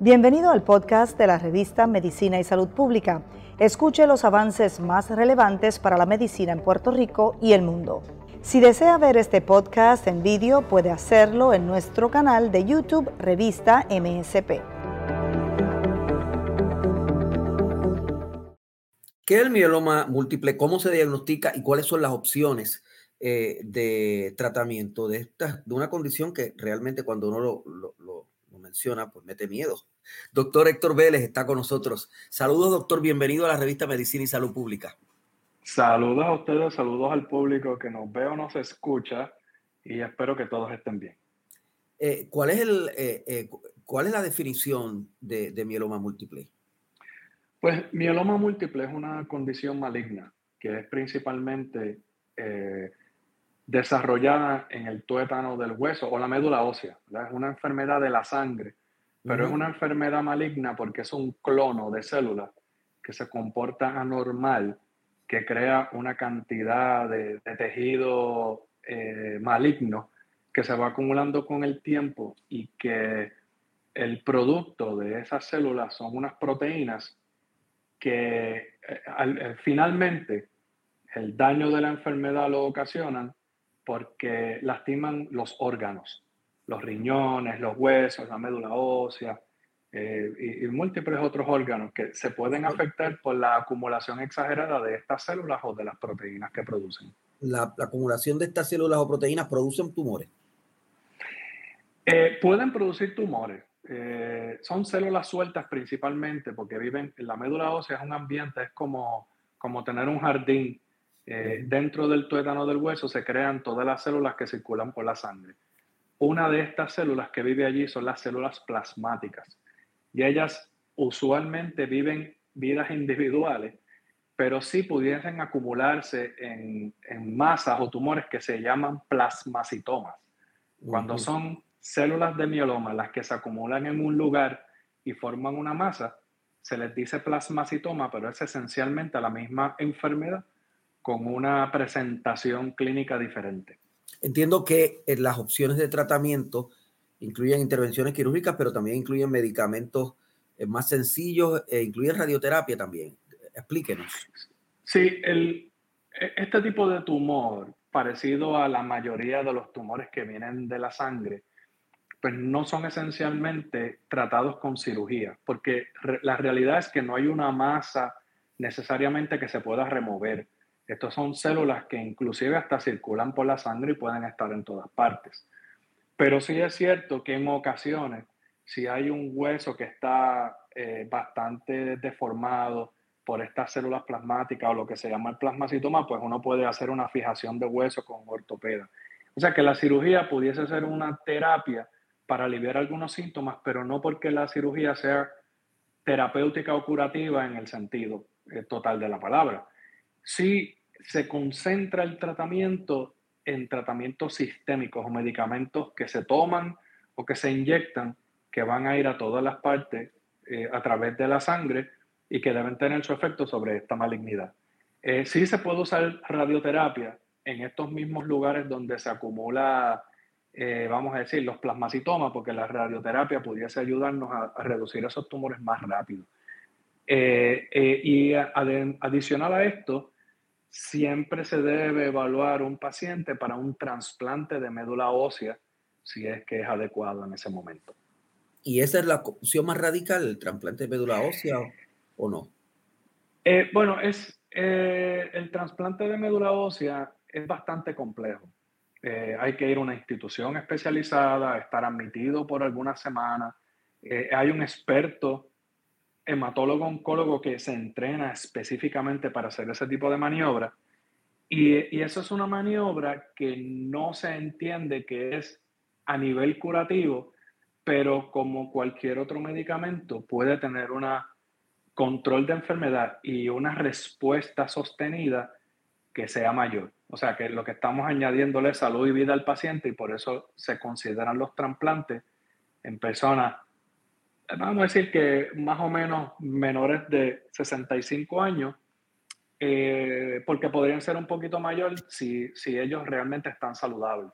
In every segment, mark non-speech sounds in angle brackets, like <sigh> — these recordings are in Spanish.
Bienvenido al podcast de la revista Medicina y Salud Pública. Escuche los avances más relevantes para la medicina en Puerto Rico y el mundo. Si desea ver este podcast en vídeo, puede hacerlo en nuestro canal de YouTube Revista MSP. ¿Qué es el mieloma múltiple? ¿Cómo se diagnostica y cuáles son las opciones eh, de tratamiento de, esta, de una condición que realmente cuando uno lo, lo menciona, pues mete miedo? Doctor Héctor Vélez está con nosotros. Saludos, doctor. Bienvenido a la revista Medicina y Salud Pública. Saludos a ustedes, saludos al público que nos ve o nos escucha y espero que todos estén bien. Eh, ¿cuál, es el, eh, eh, ¿Cuál es la definición de, de, mieloma múltiple? Pues mieloma múltiple es una condición maligna que es principalmente desarrollada en el tuétano del hueso o la médula ósea. Es una enfermedad de la sangre pero es una enfermedad maligna porque es un clono de células que se comporta anormal, que crea una cantidad de, tejido eh, maligno que se va acumulando con el tiempo y que el producto de esas células son unas proteínas que eh, eh, finalmente el daño de la enfermedad lo ocasionan porque lastiman los órganos los riñones, los huesos, la médula ósea eh, y, múltiples otros órganos que se pueden afectar por la acumulación exagerada de estas células o de las proteínas que producen. La, acumulación de estas células o proteínas producen tumores. Eh, pueden producir tumores. Eh, son células sueltas principalmente porque viven en la médula ósea, es un ambiente, es como, como tener un jardín. Dentro del tuétano del hueso se crean todas las células que circulan por la sangre. Una de estas células que vive allí son las células plasmáticas y ellas usualmente viven vidas individuales, pero sí pudiesen acumularse en, masas o tumores que se llaman plasmacitomas. Cuando son células de mieloma las que se acumulan en un lugar y forman una masa, se les dice plasmacitoma, pero es esencialmente la misma enfermedad con una presentación clínica diferente. Entiendo que eh, las opciones de tratamiento incluyen intervenciones quirúrgicas, pero también incluyen medicamentos eh, más sencillos e incluyen radioterapia también. Explíquenos. Sí, el, e, este tipo de tumor, parecido a la mayoría de los tumores que vienen de la sangre, pues no son esencialmente tratados con cirugía, porque la realidad es que no hay una masa necesariamente que se pueda remover. Estos son células que inclusive hasta circulan por la sangre y pueden estar en todas partes. Pero sí es cierto que en ocasiones, si hay un hueso que está eh, bastante deformado por estas células plasmáticas o lo que se llama el plasmacitoma, pues uno puede hacer una fijación de hueso con ortopeda. O sea que la cirugía pudiese ser una terapia para aliviar algunos síntomas, pero no porque la cirugía sea terapéutica o curativa en el sentido eh, total de la palabra. Sí se concentra el tratamiento en tratamientos sistémicos o medicamentos que se toman o que se inyectan, que van a ir a todas las partes eh, a través de la sangre y que deben tener su efecto sobre esta malignidad. Eh, sí se puede usar radioterapia en estos mismos lugares donde se acumula, eh, vamos a decir, los plasmacitomas, porque la radioterapia pudiese ayudarnos a, reducir esos tumores más rápido. y adicional a esto, siempre se debe evaluar un paciente para un trasplante de médula ósea si es que es adecuado en ese momento. ¿Y esa es la opción más radical, el trasplante de médula ósea o, no? Eh, bueno, es, eh, el trasplante de médula ósea es bastante complejo. Eh, hay que ir a una institución especializada, estar admitido por algunas semanas. hay un experto hematólogo oncólogo que se entrena específicamente para hacer ese tipo de maniobra. Y, eso es una maniobra que no se entiende que es a nivel curativo, pero como cualquier otro medicamento puede tener un control de enfermedad y una respuesta sostenida que sea mayor. O sea que lo que estamos añadiéndole es salud y vida al paciente y por eso se consideran los trasplantes en personas vamos a decir que más o menos menores de 65 años, eh, porque podrían ser un poquito mayores si, si ellos realmente están saludables.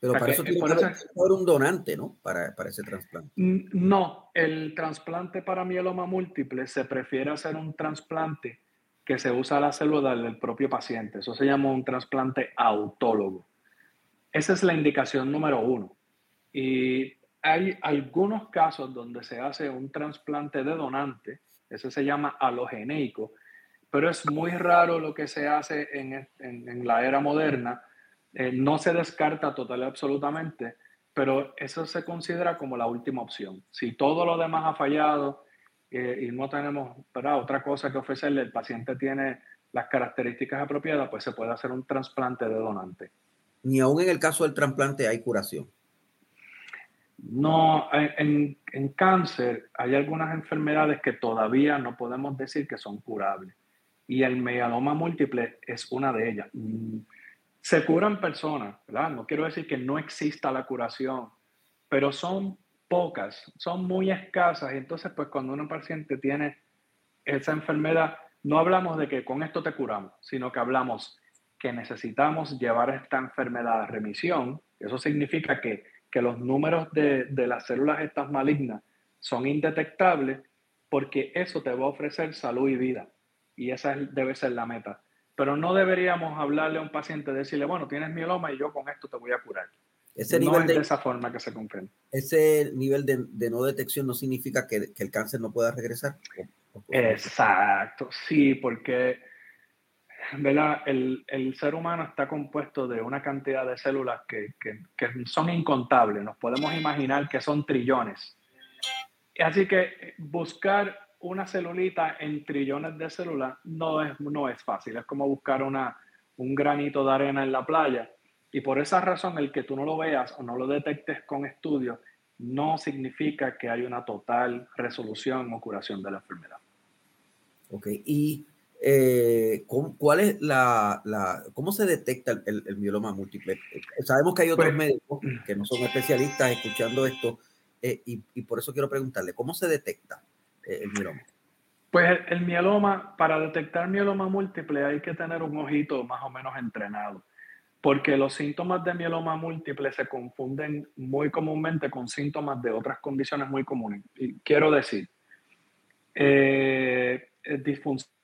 Pero para eso tiene que haber un donante, ¿no? Para, para ese trasplante. No, el trasplante para mieloma múltiple se prefiere hacer un trasplante que se usa la célula del propio paciente. Eso se llama un trasplante autólogo. Esa es la indicación número uno. Y hay algunos casos donde se hace un trasplante de donante, ese se llama alogeneico, pero es muy raro lo que se hace en, la era moderna. Eh, no se descarta total y absolutamente, pero eso se considera como la última opción. Si todo lo demás ha fallado eh, y no tenemos otra cosa que ofrecerle, el paciente tiene las características apropiadas, pues se puede hacer un trasplante de donante. Ni aún en el caso del trasplante hay curación. No, en, en, cáncer hay algunas enfermedades que todavía no podemos decir que son curables y el mieloma múltiple es una de ellas. Mm, se curan personas, ¿verdad? No quiero decir que no exista la curación, pero son pocas, son muy escasas. Y entonces, pues cuando un paciente tiene esa enfermedad, no hablamos de que con esto te curamos, sino que hablamos que necesitamos llevar esta enfermedad a remisión. Eso significa que, que los números de, de las células estas malignas son indetectables porque eso te va a ofrecer salud y vida y esa debe ser la meta. Pero no deberíamos hablarle a un paciente, decirle, bueno, tienes mieloma y yo con esto te voy a curar. Ese no es de, esa forma que se comprende. Ese nivel de, no detección no significa que, el cáncer no pueda regresar. Exacto, sí, porque El, el, ser humano está compuesto de una cantidad de células que, que, que son incontables. Nos podemos imaginar que son trillones. Así que buscar una celulita en trillones de células no es, no es fácil. Es como buscar una, un granito de arena en la playa. Y por esa razón, el que tú no lo veas o no lo detectes con estudios no significa que hay una total resolución o curación de la enfermedad. Ok, y eh, ¿cuál es la, la, cómo se detecta el, mieloma múltiple? Sabemos que hay otros pues, médicos <clears throat> que no son especialistas escuchando esto eh, y, y, por eso quiero preguntarle, ¿cómo se detecta? Eh, el mieloma? Pues el, mieloma, para detectar mieloma múltiple hay que tener un ojito más o menos entrenado, porque los síntomas de mieloma múltiple se confunden muy comúnmente con síntomas de otras condiciones muy comunes. Y quiero decir, disfunción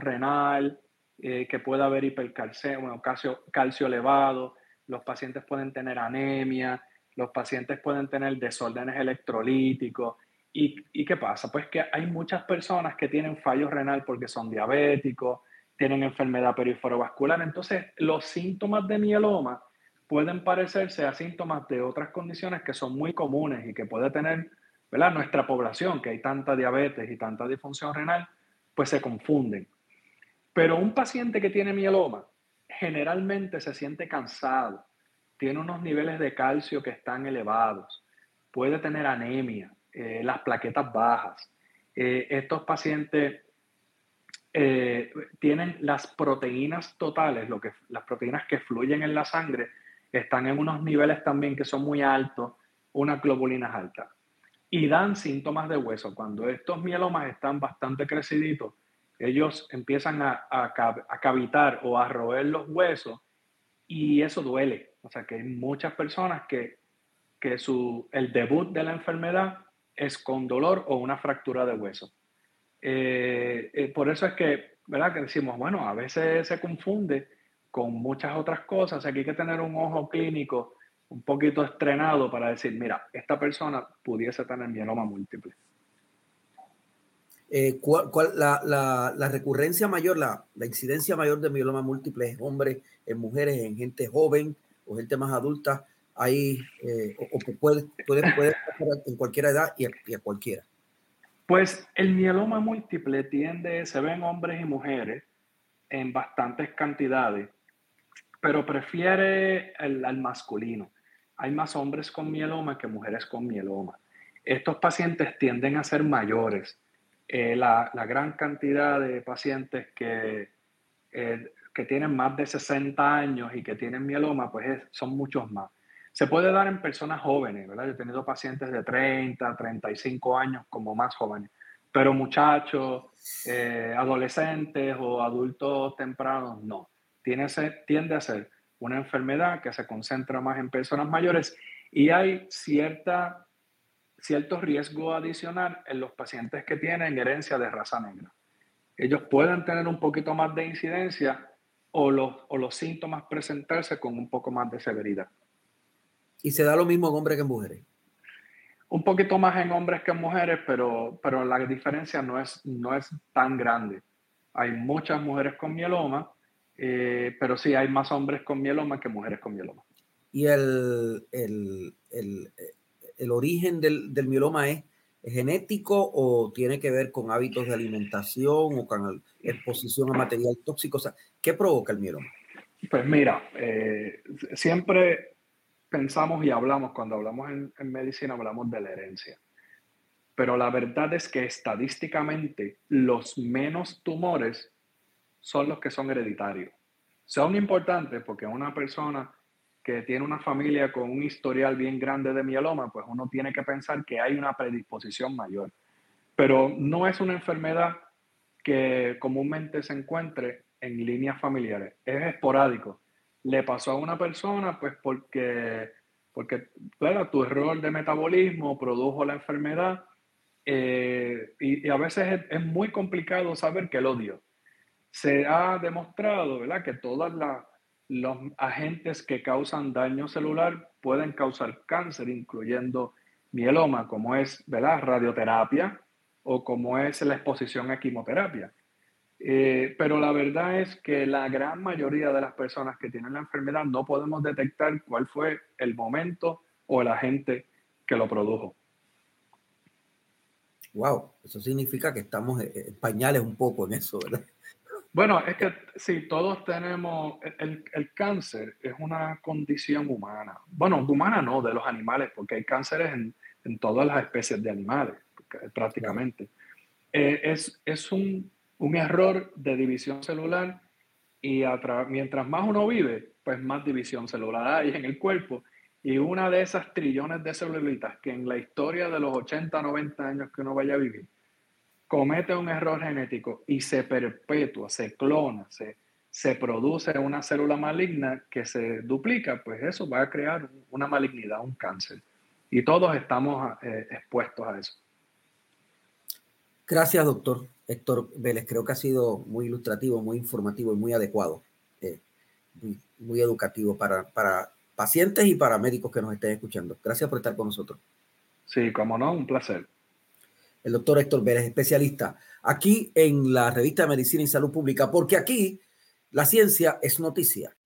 renal, eh, que pueda haber hipercalcemia, calcio, calcio elevado, los pacientes pueden tener anemia, los pacientes pueden tener desórdenes electrolíticos, ¿Y, qué pasa? Pues que hay muchas personas que tienen fallo renal porque son diabéticos, tienen enfermedad periferovascular. Entonces, los síntomas de mieloma pueden parecerse a síntomas de otras condiciones que son muy comunes y que puede tener ¿verdad? nuestra población, que hay tanta diabetes y tanta disfunción renal, pues se confunden. Pero un paciente que tiene mieloma generalmente se siente cansado, tiene unos niveles de calcio que están elevados, puede tener anemia, eh, las plaquetas bajas. Eh, estos pacientes eh, tienen las proteínas totales, lo que, las proteínas que fluyen en la sangre, están en unos niveles también que son muy altos, unas globulinas altas. Y dan síntomas de hueso. Cuando estos mielomas están bastante creciditos, ellos empiezan a, a, cavitar o a roer los huesos y eso duele. O sea que hay muchas personas que, que su, el debut de la enfermedad es con dolor o una fractura de hueso. Eh, eh, por eso es que, ¿verdad? Que decimos, bueno, a veces se confunde con muchas otras cosas. Aquí hay que tener un ojo clínico un poquito estrenado para decir, mira, esta persona pudiese tener mieloma múltiple. Eh, ¿cuál, la, la, recurrencia mayor, la, la, incidencia mayor de mieloma múltiple es hombres, en mujeres, en gente joven o gente más adulta? hay, eh, o, que puede, puede, puede en cualquier edad y a, cualquiera? Pues el mieloma múltiple tiende, se ven hombres y mujeres en bastantes cantidades, pero prefiere el, al masculino. Hay más hombres con mieloma que mujeres con mieloma. Estos pacientes tienden a ser mayores. Eh, la, la, gran cantidad de pacientes que, eh, que tienen más de 60 años y que tienen mieloma, pues son muchos más. Se puede dar en personas jóvenes, ¿verdad? Yo he tenido pacientes de 30, 35 años como más jóvenes, pero muchachos, eh, adolescentes o adultos tempranos, no. Tiene, tiende a ser una enfermedad que se concentra más en personas mayores y hay cierta, cierto riesgo adicional en los pacientes que tienen herencia de raza negra. Ellos pueden tener un poquito más de incidencia o los, o los síntomas presentarse con un poco más de severidad. ¿Y se da lo mismo en hombres que en mujeres? Un poquito más en hombres que en mujeres, pero, pero la diferencia no es, no es tan grande. Hay muchas mujeres con mieloma, eh, pero sí hay más hombres con mieloma que mujeres con mieloma. ¿Y el, el, el, origen del, del mieloma es, genético o tiene que ver con hábitos de alimentación o con exposición a material tóxico? O sea, ¿qué provoca el mieloma? Pues mira, eh, siempre pensamos y hablamos, cuando hablamos en, en, medicina, hablamos de la herencia. Pero la verdad es que estadísticamente los menos tumores son los que son hereditarios. Son importantes porque una persona que tiene una familia con un historial bien grande de mieloma, pues uno tiene que pensar que hay una predisposición mayor. Pero no es una enfermedad que comúnmente se encuentre en líneas familiares, es esporádico. Le pasó a una persona, pues porque, porque tu error de metabolismo produjo la enfermedad eh, y, a veces es, muy complicado saber que lo dio. Se ha demostrado ¿verdad? que todas las los agentes que causan daño celular pueden causar cáncer, incluyendo mieloma, como es ¿verdad? radioterapia o como es la exposición a quimioterapia. Eh, pero la verdad es que la gran mayoría de las personas que tienen la enfermedad no podemos detectar cuál fue el momento o el agente que lo produjo. Wow, eso significa que estamos en pañales un poco en eso, ¿verdad? Bueno, es que sí, todos tenemos, el, el, cáncer es una condición humana. Bueno, humana no, de los animales, porque hay cánceres en, en todas las especies de animales, prácticamente. Eh, es es un, un, error de división celular y mientras más uno vive, pues más división celular hay en el cuerpo. Y una de esas trillones de celulitas que en la historia de los 80, 90 años que uno vaya a vivir, comete un error genético y se perpetúa, se clona, se, se produce una célula maligna que se duplica, pues eso va a crear una malignidad, un cáncer. Y todos estamos eh, expuestos a eso. Gracias, doctor Héctor Vélez. Creo que ha sido muy ilustrativo, muy informativo y muy adecuado, eh, muy, educativo para, para pacientes y para médicos que nos estén escuchando. Gracias por estar con nosotros. Sí, como no, un placer el doctor Héctor Vélez, especialista, aquí en la revista de Medicina y Salud Pública, porque aquí la ciencia es noticia.